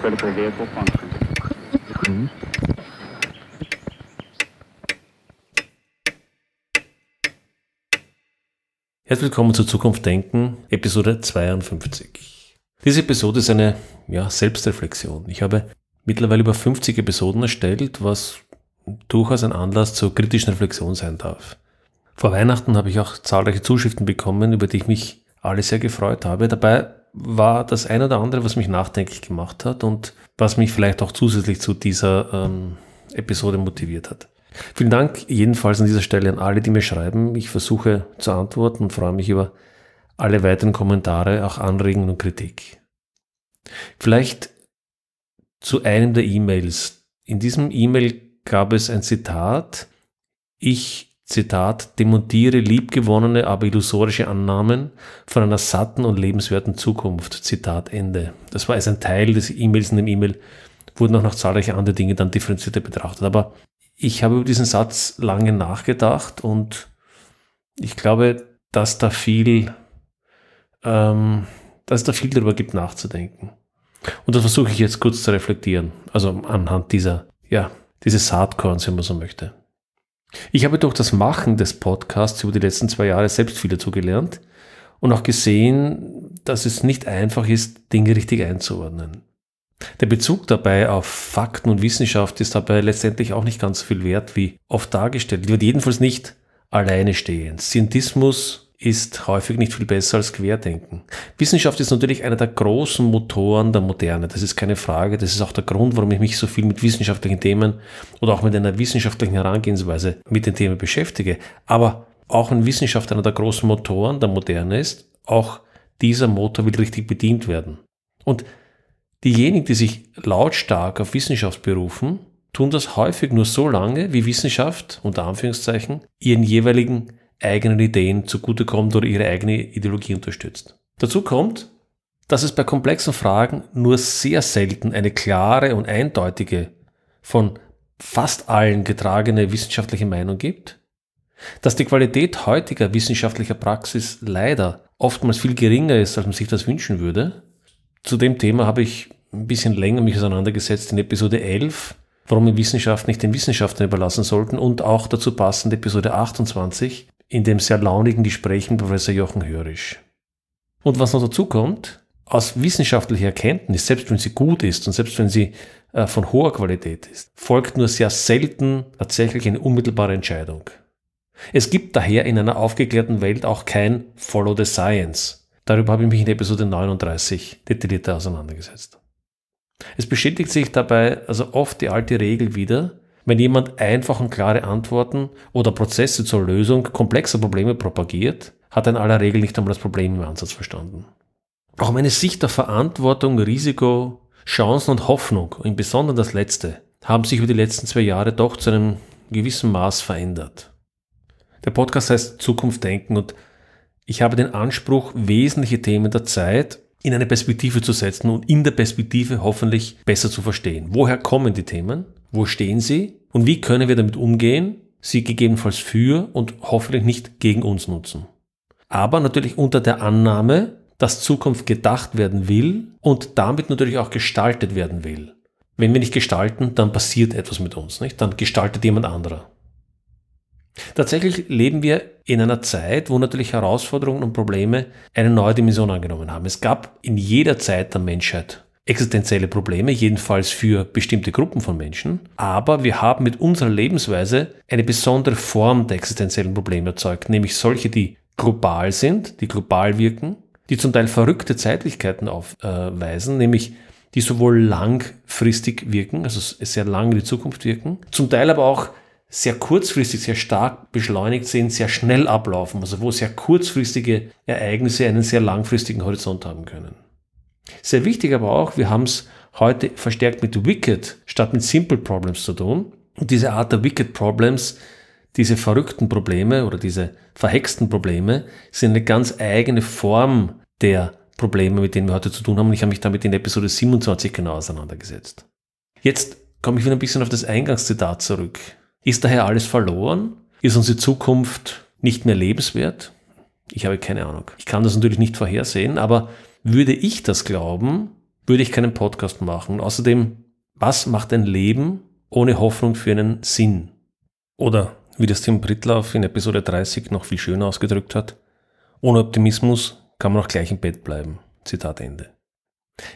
critical vehicle function. Herzlich willkommen zu Zukunft Denken, Episode 52. Diese Episode ist eine ja, Selbstreflexion. Ich habe mittlerweile über 50 Episoden erstellt, was durchaus ein Anlass zur kritischen Reflexion sein darf. Vor Weihnachten habe ich auch zahlreiche Zuschriften bekommen, über die ich mich alle sehr gefreut habe. Dabei war das eine oder andere, was mich nachdenklich gemacht hat und was mich vielleicht auch zusätzlich zu dieser ähm, Episode motiviert hat. Vielen Dank jedenfalls an dieser Stelle an alle, die mir schreiben. Ich versuche zu antworten und freue mich über alle weiteren Kommentare, auch Anregungen und Kritik. Vielleicht zu einem der E-Mails. In diesem E-Mail gab es ein Zitat. Ich Zitat, demontiere liebgewonnene, aber illusorische Annahmen von einer satten und lebenswerten Zukunft. Zitat Ende. Das war also ein Teil des E-Mails. In dem E-Mail wurden auch noch zahlreiche andere Dinge dann differenzierter betrachtet. Aber ich habe über diesen Satz lange nachgedacht und ich glaube, dass da viel, ähm, dass da viel darüber gibt nachzudenken. Und das versuche ich jetzt kurz zu reflektieren. Also anhand dieser, ja, dieses Saatkorns, wenn man so möchte. Ich habe durch das Machen des Podcasts über die letzten zwei Jahre selbst viel dazu gelernt und auch gesehen, dass es nicht einfach ist, Dinge richtig einzuordnen. Der Bezug dabei auf Fakten und Wissenschaft ist dabei letztendlich auch nicht ganz so viel wert, wie oft dargestellt. Wird jedenfalls nicht alleine stehen. Scientismus ist häufig nicht viel besser als Querdenken. Wissenschaft ist natürlich einer der großen Motoren der Moderne. Das ist keine Frage. Das ist auch der Grund, warum ich mich so viel mit wissenschaftlichen Themen oder auch mit einer wissenschaftlichen Herangehensweise mit den Themen beschäftige. Aber auch wenn Wissenschaft einer der großen Motoren der Moderne ist, auch dieser Motor will richtig bedient werden. Und diejenigen, die sich lautstark auf Wissenschaft berufen, tun das häufig nur so lange, wie Wissenschaft, unter Anführungszeichen, ihren jeweiligen eigenen Ideen zugutekommt oder ihre eigene Ideologie unterstützt. Dazu kommt, dass es bei komplexen Fragen nur sehr selten eine klare und eindeutige, von fast allen getragene wissenschaftliche Meinung gibt, dass die Qualität heutiger wissenschaftlicher Praxis leider oftmals viel geringer ist, als man sich das wünschen würde. Zu dem Thema habe ich ein bisschen länger mich auseinandergesetzt in Episode 11, warum wir Wissenschaft nicht den Wissenschaftlern überlassen sollten und auch dazu passend Episode 28, in dem sehr launigen Gespräch mit Professor Jochen Hörisch. Und was noch dazu kommt, aus wissenschaftlicher Erkenntnis, selbst wenn sie gut ist und selbst wenn sie äh, von hoher Qualität ist, folgt nur sehr selten tatsächlich eine unmittelbare Entscheidung. Es gibt daher in einer aufgeklärten Welt auch kein Follow the Science. Darüber habe ich mich in Episode 39 detaillierter auseinandergesetzt. Es bestätigt sich dabei also oft die alte Regel wieder, wenn jemand einfach und klare Antworten oder Prozesse zur Lösung komplexer Probleme propagiert, hat er in aller Regel nicht einmal das Problem im Ansatz verstanden. Auch meine Sicht auf Verantwortung, Risiko, Chancen und Hoffnung, im Besonderen das Letzte, haben sich über die letzten zwei Jahre doch zu einem gewissen Maß verändert. Der Podcast heißt Zukunft denken und ich habe den Anspruch, wesentliche Themen der Zeit in eine Perspektive zu setzen und in der Perspektive hoffentlich besser zu verstehen. Woher kommen die Themen? Wo stehen sie? Und wie können wir damit umgehen, sie gegebenenfalls für und hoffentlich nicht gegen uns nutzen? Aber natürlich unter der Annahme, dass Zukunft gedacht werden will und damit natürlich auch gestaltet werden will. Wenn wir nicht gestalten, dann passiert etwas mit uns, nicht? Dann gestaltet jemand anderer. Tatsächlich leben wir in einer Zeit, wo natürlich Herausforderungen und Probleme eine neue Dimension angenommen haben. Es gab in jeder Zeit der Menschheit existenzielle Probleme, jedenfalls für bestimmte Gruppen von Menschen. Aber wir haben mit unserer Lebensweise eine besondere Form der existenziellen Probleme erzeugt, nämlich solche, die global sind, die global wirken, die zum Teil verrückte Zeitlichkeiten aufweisen, nämlich die sowohl langfristig wirken, also sehr lang in die Zukunft wirken, zum Teil aber auch sehr kurzfristig, sehr stark beschleunigt sind, sehr schnell ablaufen, also wo sehr kurzfristige Ereignisse einen sehr langfristigen Horizont haben können. Sehr wichtig aber auch, wir haben es heute verstärkt mit Wicked statt mit Simple Problems zu tun. Und diese Art der Wicked Problems, diese verrückten Probleme oder diese verhexten Probleme, sind eine ganz eigene Form der Probleme, mit denen wir heute zu tun haben. Und ich habe mich damit in Episode 27 genau auseinandergesetzt. Jetzt komme ich wieder ein bisschen auf das Eingangszitat zurück. Ist daher alles verloren? Ist unsere Zukunft nicht mehr lebenswert? Ich habe keine Ahnung. Ich kann das natürlich nicht vorhersehen, aber würde ich das glauben, würde ich keinen Podcast machen. außerdem, was macht ein Leben ohne Hoffnung für einen Sinn? Oder wie das Tim Brittlauf in Episode 30 noch viel schöner ausgedrückt hat, ohne Optimismus kann man auch gleich im Bett bleiben. Zitat Ende.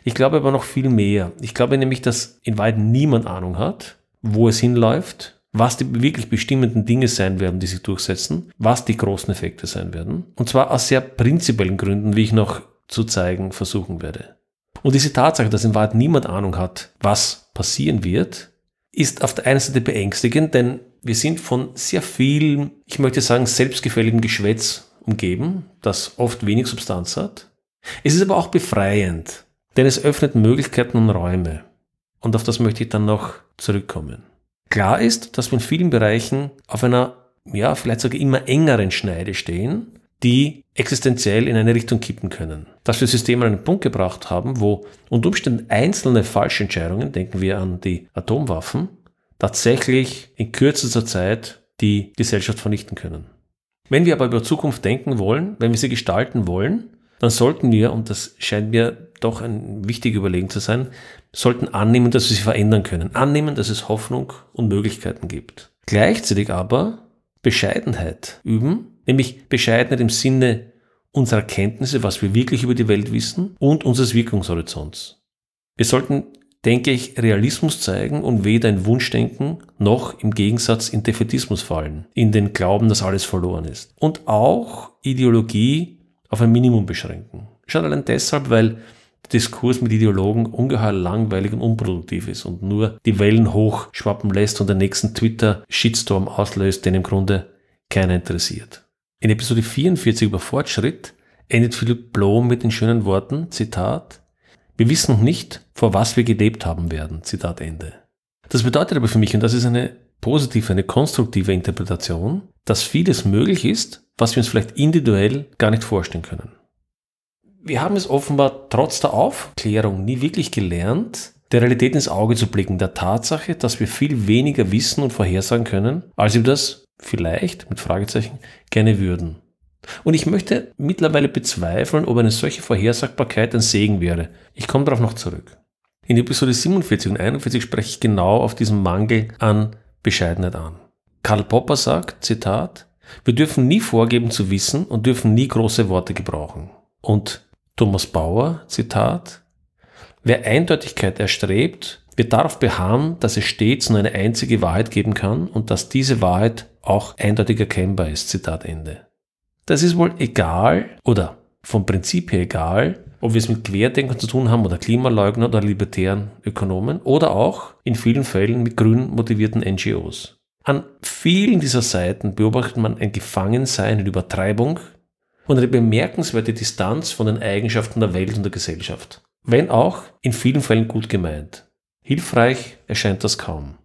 Ich glaube aber noch viel mehr. Ich glaube nämlich, dass in Wahrheit niemand Ahnung hat, wo es hinläuft, was die wirklich bestimmenden Dinge sein werden, die sich durchsetzen, was die großen Effekte sein werden. Und zwar aus sehr prinzipiellen Gründen, wie ich noch zu zeigen versuchen werde. Und diese Tatsache, dass in Wahrheit niemand Ahnung hat, was passieren wird, ist auf der einen Seite beängstigend, denn wir sind von sehr viel, ich möchte sagen, selbstgefälligem Geschwätz umgeben, das oft wenig Substanz hat. Es ist aber auch befreiend, denn es öffnet Möglichkeiten und Räume. Und auf das möchte ich dann noch zurückkommen. Klar ist, dass wir in vielen Bereichen auf einer, ja, vielleicht sogar immer engeren Schneide stehen, die existenziell in eine Richtung kippen können. Dass wir Systeme an einen Punkt gebracht haben, wo unter Umständen einzelne falsche Entscheidungen, denken wir an die Atomwaffen, tatsächlich in kürzester Zeit die Gesellschaft vernichten können. Wenn wir aber über Zukunft denken wollen, wenn wir sie gestalten wollen, dann sollten wir, und das scheint mir doch ein wichtiger Überlegen zu sein, sollten annehmen, dass wir sie verändern können. Annehmen, dass es Hoffnung und Möglichkeiten gibt. Gleichzeitig aber Bescheidenheit üben, nämlich Bescheidenheit im Sinne unserer Kenntnisse, was wir wirklich über die Welt wissen und unseres Wirkungshorizonts. Wir sollten, denke ich, Realismus zeigen und weder in Wunschdenken noch im Gegensatz in Defetismus fallen, in den Glauben, dass alles verloren ist. Und auch Ideologie auf ein Minimum beschränken. Schon allein deshalb, weil der Diskurs mit Ideologen ungeheuer langweilig und unproduktiv ist und nur die Wellen hochschwappen lässt und den nächsten Twitter-Shitstorm auslöst, den im Grunde keiner interessiert. In Episode 44 über Fortschritt endet Philipp Blom mit den schönen Worten, Zitat, wir wissen noch nicht, vor was wir gelebt haben werden, Zitat Ende. Das bedeutet aber für mich, und das ist eine positive, eine konstruktive Interpretation, dass vieles möglich ist, was wir uns vielleicht individuell gar nicht vorstellen können. Wir haben es offenbar trotz der Aufklärung nie wirklich gelernt, der Realität ins Auge zu blicken, der Tatsache, dass wir viel weniger wissen und vorhersagen können, als wir das vielleicht, mit Fragezeichen, gerne würden. Und ich möchte mittlerweile bezweifeln, ob eine solche Vorhersagbarkeit ein Segen wäre. Ich komme darauf noch zurück. In Episode 47 und 41 spreche ich genau auf diesen Mangel an Bescheidenheit an. Karl Popper sagt, Zitat, wir dürfen nie vorgeben zu wissen und dürfen nie große Worte gebrauchen. Und Thomas Bauer, Zitat, wer Eindeutigkeit erstrebt, wird darauf beharren, dass es stets nur eine einzige Wahrheit geben kann und dass diese Wahrheit auch eindeutig erkennbar ist. Zitat Ende. Das ist wohl egal oder vom Prinzip her egal, ob wir es mit Querdenkern zu tun haben oder Klimaleugnern oder libertären Ökonomen oder auch in vielen Fällen mit grün motivierten NGOs. An vielen dieser Seiten beobachtet man ein Gefangensein in Übertreibung und eine bemerkenswerte Distanz von den Eigenschaften der Welt und der Gesellschaft. Wenn auch in vielen Fällen gut gemeint. Hilfreich erscheint das kaum.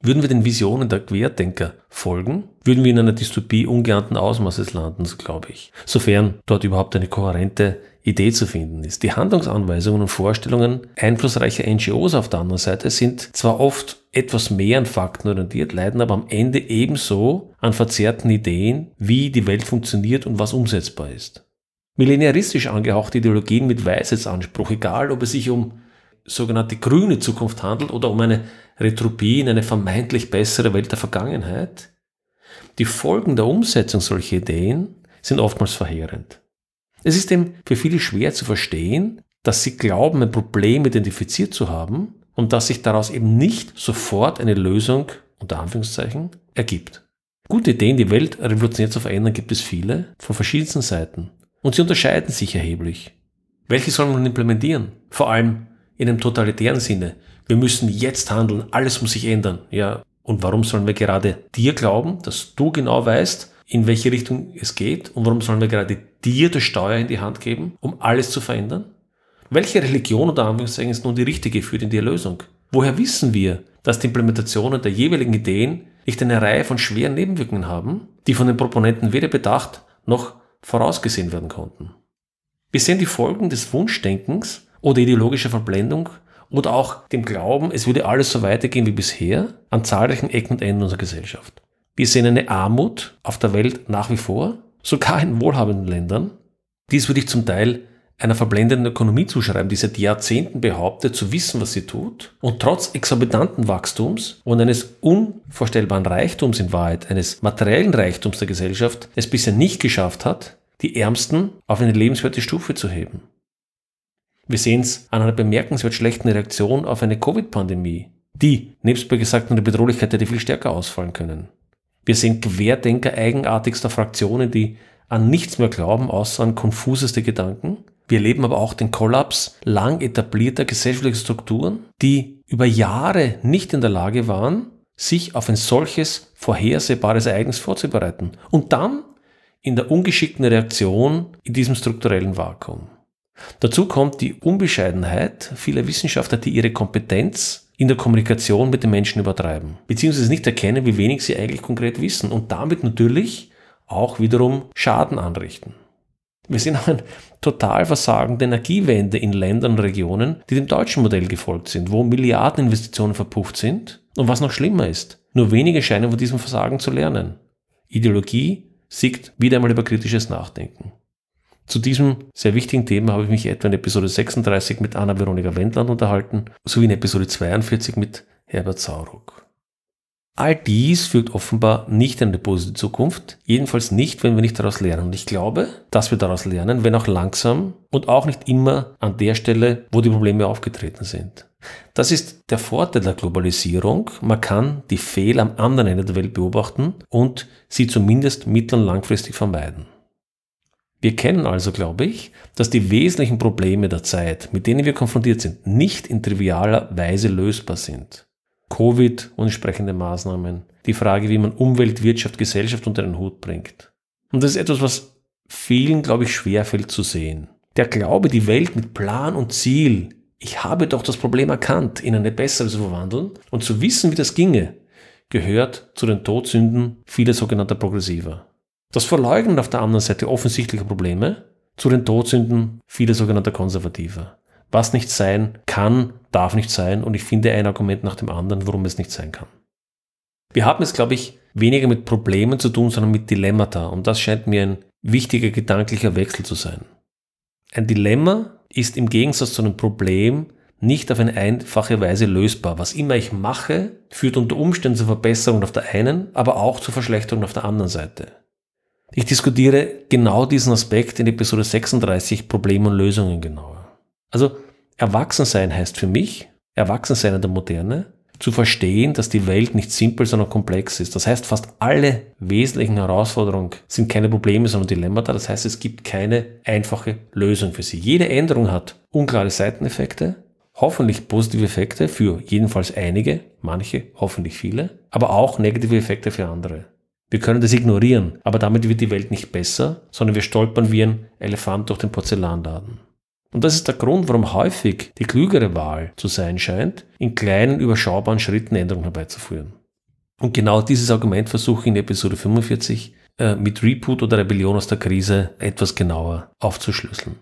Würden wir den Visionen der Querdenker folgen, würden wir in einer Dystopie ungeahnten Ausmaßes landen, so glaube ich. Sofern dort überhaupt eine kohärente Idee zu finden ist. Die Handlungsanweisungen und Vorstellungen einflussreicher NGOs auf der anderen Seite sind zwar oft etwas mehr an Fakten orientiert, leiden aber am Ende ebenso an verzerrten Ideen, wie die Welt funktioniert und was umsetzbar ist. Millenaristisch angehauchte Ideologien mit Weisheitsanspruch, egal ob es sich um sogenannte grüne Zukunft handelt oder um eine Retropie in eine vermeintlich bessere Welt der Vergangenheit, die Folgen der Umsetzung solcher Ideen sind oftmals verheerend. Es ist eben für viele schwer zu verstehen, dass sie glauben, ein Problem identifiziert zu haben und dass sich daraus eben nicht sofort eine Lösung, unter Anführungszeichen, ergibt. Gute Ideen, die Welt revolutionär zu verändern, gibt es viele, von verschiedensten Seiten. Und sie unterscheiden sich erheblich. Welche soll man implementieren? Vor allem in einem totalitären Sinne. Wir müssen jetzt handeln, alles muss sich ändern. Ja, und warum sollen wir gerade dir glauben, dass du genau weißt, in welche Richtung es geht? Und warum sollen wir gerade dir das Steuer in die Hand geben, um alles zu verändern? Welche Religion oder Anführungszeichen ist nun die richtige für die Erlösung? Woher wissen wir, dass die Implementationen der jeweiligen Ideen nicht eine Reihe von schweren Nebenwirkungen haben, die von den Proponenten weder bedacht noch vorausgesehen werden konnten? Wir sehen die Folgen des Wunschdenkens oder ideologischer Verblendung oder auch dem Glauben, es würde alles so weitergehen wie bisher an zahlreichen Ecken und Enden unserer Gesellschaft. Wir sehen eine Armut auf der Welt nach wie vor, sogar in wohlhabenden Ländern. Dies würde ich zum Teil einer verblendenden Ökonomie zuschreiben, die seit Jahrzehnten behauptet, zu wissen, was sie tut und trotz exorbitanten Wachstums und eines unvorstellbaren Reichtums in Wahrheit, eines materiellen Reichtums der Gesellschaft, es bisher nicht geschafft hat, die Ärmsten auf eine lebenswerte Stufe zu heben. Wir sehen es an einer bemerkenswert schlechten Reaktion auf eine Covid-Pandemie, die, nebst bei gesagten Bedrohlichkeit, hätte viel stärker ausfallen können. Wir sehen Querdenker eigenartigster Fraktionen, die an nichts mehr glauben, außer an konfuseste Gedanken. Wir erleben aber auch den Kollaps lang etablierter gesellschaftlicher Strukturen, die über Jahre nicht in der Lage waren, sich auf ein solches vorhersehbares Ereignis vorzubereiten. Und dann in der ungeschickten Reaktion in diesem strukturellen Vakuum. Dazu kommt die Unbescheidenheit vieler Wissenschaftler, die ihre Kompetenz in der Kommunikation mit den Menschen übertreiben, beziehungsweise nicht erkennen, wie wenig sie eigentlich konkret wissen und damit natürlich auch wiederum Schaden anrichten. Wir sehen auch ein Totalversagen der Energiewende in Ländern und Regionen, die dem deutschen Modell gefolgt sind, wo Milliardeninvestitionen verpufft sind. Und was noch schlimmer ist, nur wenige scheinen von diesem Versagen zu lernen. Ideologie siegt wieder einmal über kritisches Nachdenken. Zu diesem sehr wichtigen Thema habe ich mich etwa in Episode 36 mit Anna-Veronika Wendland unterhalten, sowie in Episode 42 mit Herbert Sauruck. All dies führt offenbar nicht in eine positive Zukunft, jedenfalls nicht, wenn wir nicht daraus lernen. Und ich glaube, dass wir daraus lernen, wenn auch langsam und auch nicht immer an der Stelle, wo die Probleme aufgetreten sind. Das ist der Vorteil der Globalisierung. Man kann die Fehler am anderen Ende der Welt beobachten und sie zumindest mittel- und langfristig vermeiden. Wir kennen also, glaube ich, dass die wesentlichen Probleme der Zeit, mit denen wir konfrontiert sind, nicht in trivialer Weise lösbar sind. Covid und entsprechende Maßnahmen, die Frage, wie man Umwelt, Wirtschaft, Gesellschaft unter den Hut bringt. Und das ist etwas, was vielen, glaube ich, schwerfällt zu sehen. Der Glaube, die Welt mit Plan und Ziel, ich habe doch das Problem erkannt, in eine bessere zu verwandeln und zu wissen, wie das ginge, gehört zu den Todsünden vieler sogenannter Progressiver. Das Verleugnen auf der anderen Seite offensichtlicher Probleme zu den Todsünden vieler sogenannter Konservativer. Was nicht sein kann, darf nicht sein und ich finde ein Argument nach dem anderen, warum es nicht sein kann. Wir haben es, glaube ich, weniger mit Problemen zu tun, sondern mit Dilemmata und das scheint mir ein wichtiger gedanklicher Wechsel zu sein. Ein Dilemma ist im Gegensatz zu einem Problem nicht auf eine einfache Weise lösbar. Was immer ich mache, führt unter Umständen zur Verbesserung auf der einen, aber auch zur Verschlechterung auf der anderen Seite. Ich diskutiere genau diesen Aspekt in Episode 36 Probleme und Lösungen genauer. Also Erwachsensein heißt für mich, Erwachsensein in der Moderne, zu verstehen, dass die Welt nicht simpel, sondern komplex ist. Das heißt, fast alle wesentlichen Herausforderungen sind keine Probleme, sondern Dilemmata. Das heißt, es gibt keine einfache Lösung für sie. Jede Änderung hat unklare Seiteneffekte, hoffentlich positive Effekte für jedenfalls einige, manche, hoffentlich viele, aber auch negative Effekte für andere. Wir können das ignorieren, aber damit wird die Welt nicht besser, sondern wir stolpern wie ein Elefant durch den Porzellanladen. Und das ist der Grund, warum häufig die klügere Wahl zu sein scheint, in kleinen, überschaubaren Schritten Änderungen herbeizuführen. Und genau dieses Argument versuche ich in Episode 45 äh, mit Reboot oder Rebellion aus der Krise etwas genauer aufzuschlüsseln.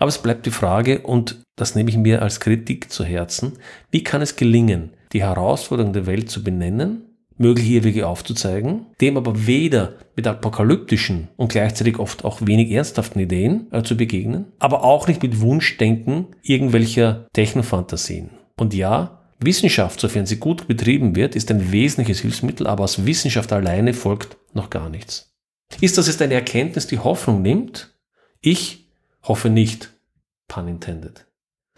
Aber es bleibt die Frage, und das nehme ich mir als Kritik zu Herzen, wie kann es gelingen, die Herausforderungen der Welt zu benennen mögliche Irrwege aufzuzeigen, dem aber weder mit apokalyptischen und gleichzeitig oft auch wenig ernsthaften Ideen äh, zu begegnen, aber auch nicht mit Wunschdenken irgendwelcher Technofantasien. Und ja, Wissenschaft, sofern sie gut betrieben wird, ist ein wesentliches Hilfsmittel, aber aus Wissenschaft alleine folgt noch gar nichts. Ist das jetzt eine Erkenntnis, die Hoffnung nimmt? Ich hoffe nicht. Pun intended.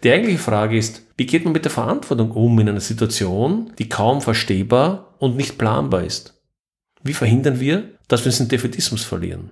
Die eigentliche Frage ist, wie geht man mit der Verantwortung um in einer Situation, die kaum verstehbar und nicht planbar ist? Wie verhindern wir, dass wir uns in Defetismus verlieren?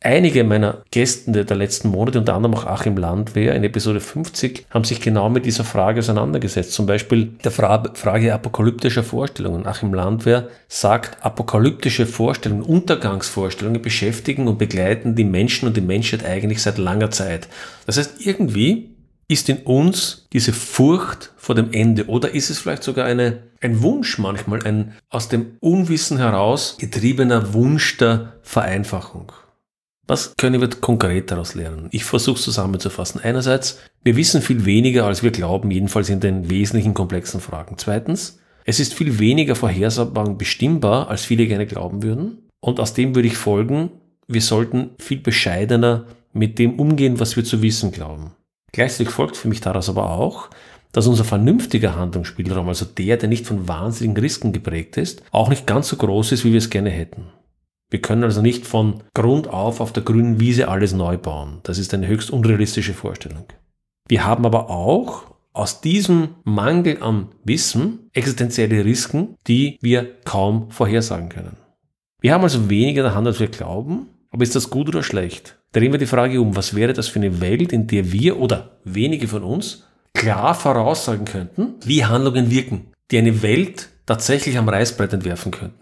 Einige meiner Gästen der letzten Monate, unter anderem auch Achim Landwehr in Episode 50, haben sich genau mit dieser Frage auseinandergesetzt. Zum Beispiel der Frage apokalyptischer Vorstellungen. Achim Landwehr sagt, apokalyptische Vorstellungen, Untergangsvorstellungen beschäftigen und begleiten die Menschen und die Menschheit eigentlich seit langer Zeit. Das heißt, irgendwie ist in uns diese Furcht vor dem Ende oder ist es vielleicht sogar eine, ein Wunsch manchmal, ein aus dem Unwissen heraus getriebener Wunsch der Vereinfachung? Was können wir konkret daraus lernen? Ich versuche es zusammenzufassen. Einerseits, wir wissen viel weniger, als wir glauben, jedenfalls in den wesentlichen komplexen Fragen. Zweitens, es ist viel weniger vorhersagbar und bestimmbar, als viele gerne glauben würden. Und aus dem würde ich folgen, wir sollten viel bescheidener mit dem umgehen, was wir zu wissen glauben. Gleichzeitig folgt für mich daraus aber auch, dass unser vernünftiger Handlungsspielraum, also der, der nicht von wahnsinnigen Risken geprägt ist, auch nicht ganz so groß ist, wie wir es gerne hätten. Wir können also nicht von Grund auf auf der grünen Wiese alles neu bauen. Das ist eine höchst unrealistische Vorstellung. Wir haben aber auch aus diesem Mangel an Wissen existenzielle Risiken, die wir kaum vorhersagen können. Wir haben also weniger in der Hand, als wir glauben, aber ist das gut oder schlecht? Drehen wir die Frage um, was wäre das für eine Welt, in der wir oder wenige von uns klar voraussagen könnten, wie Handlungen wirken, die eine Welt tatsächlich am Reißbrett entwerfen könnten.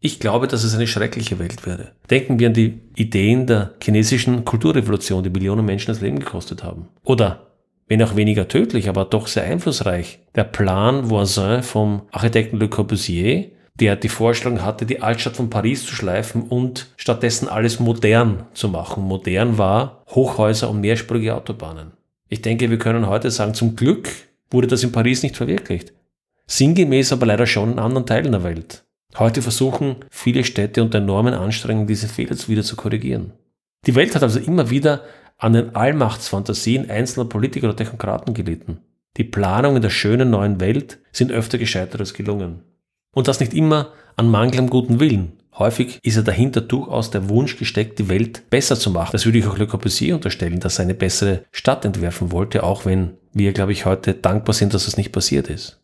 Ich glaube, dass es eine schreckliche Welt wäre. Denken wir an die Ideen der chinesischen Kulturrevolution, die Millionen Menschen das Leben gekostet haben. Oder, wenn auch weniger tödlich, aber doch sehr einflussreich, der Plan Voisin vom Architekten Le Corbusier, der die Vorstellung hatte, die Altstadt von Paris zu schleifen und stattdessen alles modern zu machen. Modern war Hochhäuser und mehrspurige Autobahnen. Ich denke, wir können heute sagen, zum Glück wurde das in Paris nicht verwirklicht. Sinngemäß aber leider schon in anderen Teilen der Welt. Heute versuchen viele Städte unter enormen Anstrengungen diese Fehler wieder zu korrigieren. Die Welt hat also immer wieder an den Allmachtsfantasien einzelner Politiker oder Technokraten gelitten. Die Planungen der schönen neuen Welt sind öfter gescheitert als gelungen. Und das nicht immer an mangelndem guten Willen. Häufig ist ja dahinter durchaus der Wunsch gesteckt, die Welt besser zu machen. Das würde ich auch Le Corbusier unterstellen, dass er eine bessere Stadt entwerfen wollte, auch wenn wir, glaube ich, heute dankbar sind, dass das nicht passiert ist.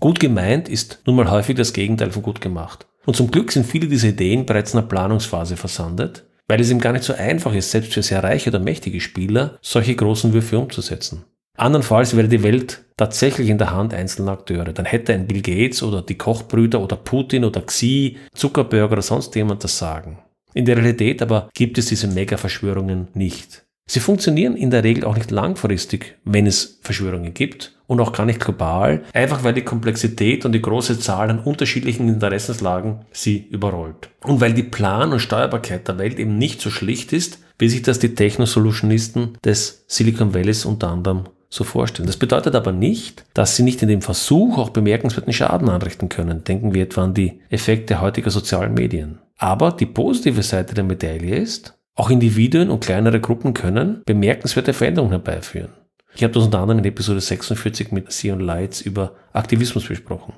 Gut gemeint ist nun mal häufig das Gegenteil von gut gemacht. Und zum Glück sind viele dieser Ideen bereits in der Planungsphase versandet, weil es ihm gar nicht so einfach ist, selbst für sehr reiche oder mächtige Spieler solche großen Würfe umzusetzen. Andernfalls wäre die Welt tatsächlich in der Hand einzelner Akteure. Dann hätte ein Bill Gates oder die Kochbrüder oder Putin oder Xi, Zuckerberg oder sonst jemand das Sagen. In der Realität aber gibt es diese Mega-Verschwörungen nicht. Sie funktionieren in der Regel auch nicht langfristig, wenn es Verschwörungen gibt und auch gar nicht global, einfach weil die Komplexität und die große Zahl an unterschiedlichen Interessenslagen sie überrollt. Und weil die Plan- und Steuerbarkeit der Welt eben nicht so schlicht ist, wie sich das die Technosolutionisten des Silicon Valleys unter anderem so vorstellen. Das bedeutet aber nicht, dass sie nicht in dem Versuch auch bemerkenswerten Schaden anrichten können. Denken wir etwa an die Effekte heutiger sozialen Medien. Aber die positive Seite der Medaille ist, auch Individuen und kleinere Gruppen können bemerkenswerte Veränderungen herbeiführen. Ich habe das unter anderem in Episode 46 mit Sion Lights über Aktivismus besprochen.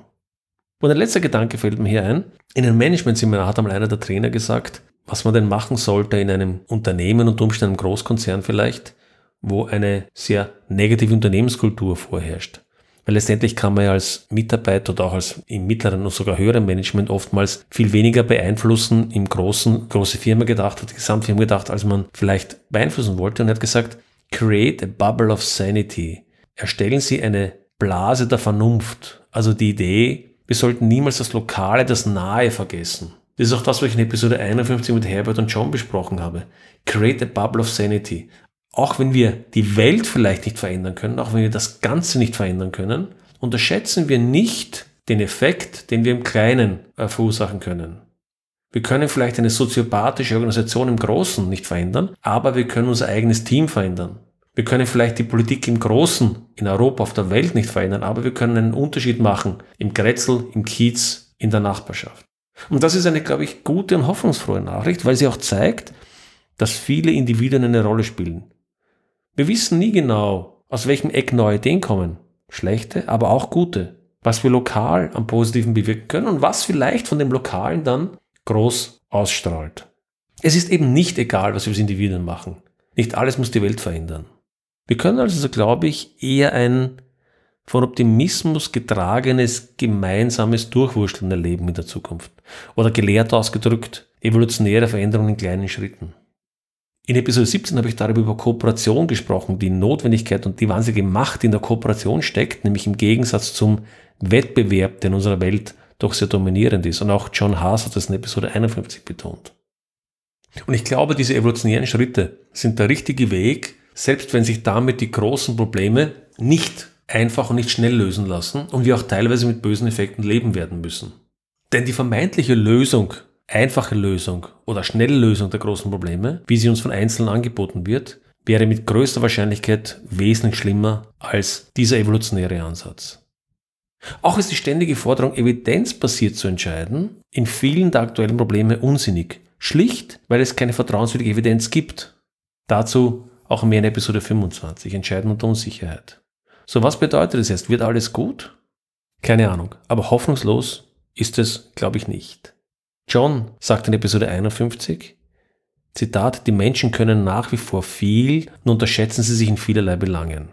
Und ein letzter Gedanke fällt mir hier ein. In einem Management-Seminar hat einmal einer der Trainer gesagt, was man denn machen sollte in einem Unternehmen und Umständen einem Großkonzern vielleicht, wo eine sehr negative Unternehmenskultur vorherrscht. Weil letztendlich kann man ja als Mitarbeiter oder auch als im mittleren und sogar höheren Management oftmals viel weniger beeinflussen im großen, große Firma gedacht, hat die Gesamtfirma gedacht, als man vielleicht beeinflussen wollte und er hat gesagt, create a bubble of sanity. Erstellen Sie eine Blase der Vernunft. Also die Idee, wir sollten niemals das Lokale, das Nahe vergessen. Das ist auch das, was ich in Episode 51 mit Herbert und John besprochen habe. Create a bubble of sanity auch wenn wir die Welt vielleicht nicht verändern können, auch wenn wir das Ganze nicht verändern können, unterschätzen wir nicht den Effekt, den wir im Kleinen äh, verursachen können. Wir können vielleicht eine soziopathische Organisation im Großen nicht verändern, aber wir können unser eigenes Team verändern. Wir können vielleicht die Politik im Großen, in Europa, auf der Welt nicht verändern, aber wir können einen Unterschied machen im Grätzl, im Kiez, in der Nachbarschaft. Und das ist eine, glaube ich, gute und hoffnungsfrohe Nachricht, weil sie auch zeigt, dass viele Individuen eine Rolle spielen. Wir wissen nie genau, aus welchem Eck neue Ideen kommen. Schlechte, aber auch gute. Was wir lokal am Positiven bewirken können und was vielleicht von dem Lokalen dann groß ausstrahlt. Es ist eben nicht egal, was wir als Individuen machen. Nicht alles muss die Welt verändern. Wir können also, glaube ich, eher ein von Optimismus getragenes, gemeinsames Durchwurschteln erleben in der Zukunft. Oder gelehrt ausgedrückt, evolutionäre Veränderungen in kleinen Schritten. In Episode 17 habe ich darüber über Kooperation gesprochen, die Notwendigkeit und die wahnsinnige Macht, die in der Kooperation steckt, nämlich im Gegensatz zum Wettbewerb, der in unserer Welt doch sehr dominierend ist. Und auch John Haas hat das in Episode 51 betont. Und ich glaube, diese evolutionären Schritte sind der richtige Weg, selbst wenn sich damit die großen Probleme nicht einfach und nicht schnell lösen lassen und wir auch teilweise mit bösen Effekten leben werden müssen. Denn die vermeintliche Lösung einfache Lösung oder schnelle Lösung der großen Probleme, wie sie uns von Einzelnen angeboten wird, wäre mit größter Wahrscheinlichkeit wesentlich schlimmer als dieser evolutionäre Ansatz. Auch ist die ständige Forderung, evidenzbasiert zu entscheiden, in vielen der aktuellen Probleme unsinnig. Schlicht, weil es keine vertrauenswürdige Evidenz gibt. Dazu auch mehr in Episode 25, Entscheiden unter Unsicherheit. So, was bedeutet es jetzt? Wird alles gut? Keine Ahnung, aber hoffnungslos ist es, glaube ich, nicht. John sagt in Episode 51, Zitat, die Menschen können nach wie vor viel, nur unterschätzen sie sich in vielerlei Belangen.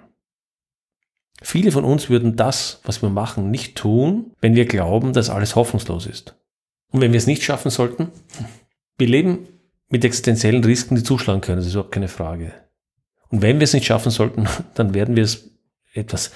Viele von uns würden das, was wir machen, nicht tun, wenn wir glauben, dass alles hoffnungslos ist. Und wenn wir es nicht schaffen sollten, wir leben mit existenziellen Risiken, die zuschlagen können, das ist überhaupt keine Frage. Und wenn wir es nicht schaffen sollten, dann werden wir es etwas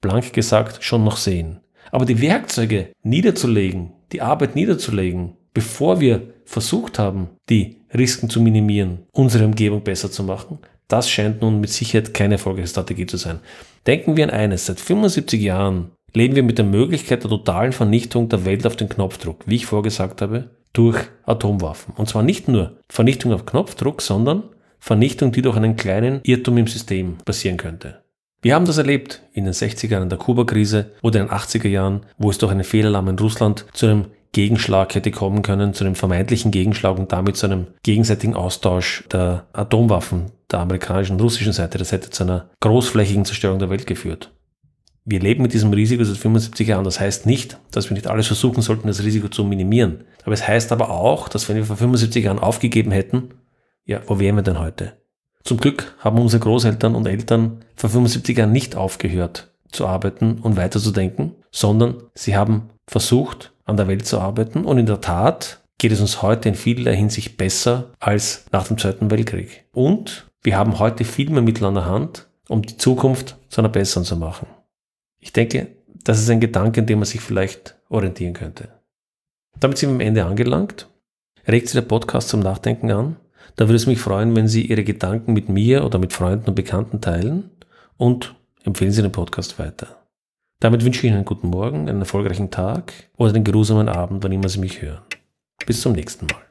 blank gesagt schon noch sehen. Aber die Werkzeuge niederzulegen, die Arbeit niederzulegen, bevor wir versucht haben, die Risiken zu minimieren, unsere Umgebung besser zu machen, das scheint nun mit Sicherheit keine erfolgreiche Strategie zu sein. Denken wir an eines, seit 75 Jahren leben wir mit der Möglichkeit der totalen Vernichtung der Welt auf den Knopfdruck, wie ich vorgesagt habe, durch Atomwaffen. Und zwar nicht nur Vernichtung auf Knopfdruck, sondern Vernichtung, die durch einen kleinen Irrtum im System passieren könnte. Wir haben das erlebt in den 60er Jahren der Kuba-Krise oder in den 80er Jahren, wo es durch einen Fehlalarm in Russland zu einem Gegenschlag hätte kommen können, zu einem vermeintlichen Gegenschlag und damit zu einem gegenseitigen Austausch der Atomwaffen der amerikanischen und russischen Seite. Das hätte zu einer großflächigen Zerstörung der Welt geführt. Wir leben mit diesem Risiko seit 75 Jahren. Das heißt nicht, dass wir nicht alles versuchen sollten, das Risiko zu minimieren. Aber es heißt aber auch, dass wenn wir vor 75 Jahren aufgegeben hätten, ja, wo wären wir denn heute? Zum Glück haben unsere Großeltern und Eltern vor 75 Jahren nicht aufgehört zu arbeiten und weiterzudenken, sondern sie haben versucht, an der Welt zu arbeiten und in der Tat geht es uns heute in vielerlei Hinsicht besser als nach dem Zweiten Weltkrieg. Und wir haben heute viel mehr Mittel an der Hand, um die Zukunft zu einer besseren zu machen. Ich denke, das ist ein Gedanke, an dem man sich vielleicht orientieren könnte. Damit sind wir am Ende angelangt. Regt Sie der Podcast zum Nachdenken an? Da würde es mich freuen, wenn Sie Ihre Gedanken mit mir oder mit Freunden und Bekannten teilen und empfehlen Sie den Podcast weiter. Damit wünsche ich Ihnen einen guten Morgen, einen erfolgreichen Tag oder einen geruhsamen Abend, wann immer Sie mich hören. Bis zum nächsten Mal.